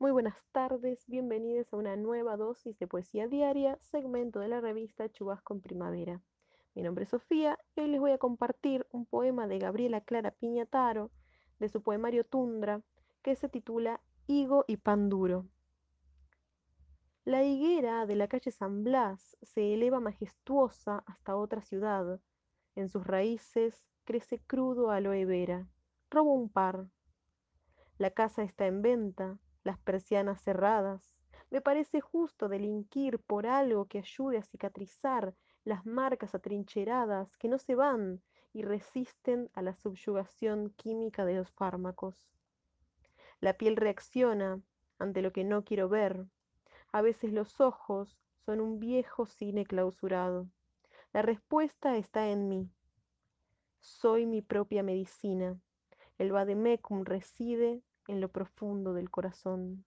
Muy buenas tardes, bienvenidos a una nueva dosis de poesía diaria, segmento de la revista Chubasco en Primavera. Mi nombre es Sofía y hoy les voy a compartir un poema de Gabriela Clara Piñataro, de su poemario Tundra, que se titula Higo y pan duro. La higuera de la calle San Blas se eleva majestuosa hasta otra ciudad. En sus raíces crece crudo aloe vera. Robo un par. La casa está en venta, las persianas cerradas. Me parece justo delinquir por algo que ayude a cicatrizar las marcas atrincheradas que no se van y resisten a la subyugación química de los fármacos. La piel reacciona ante lo que no quiero ver. A veces los ojos son un viejo cine clausurado. La respuesta está en mí. Soy mi propia medicina. El vademecum reside en lo profundo del corazón.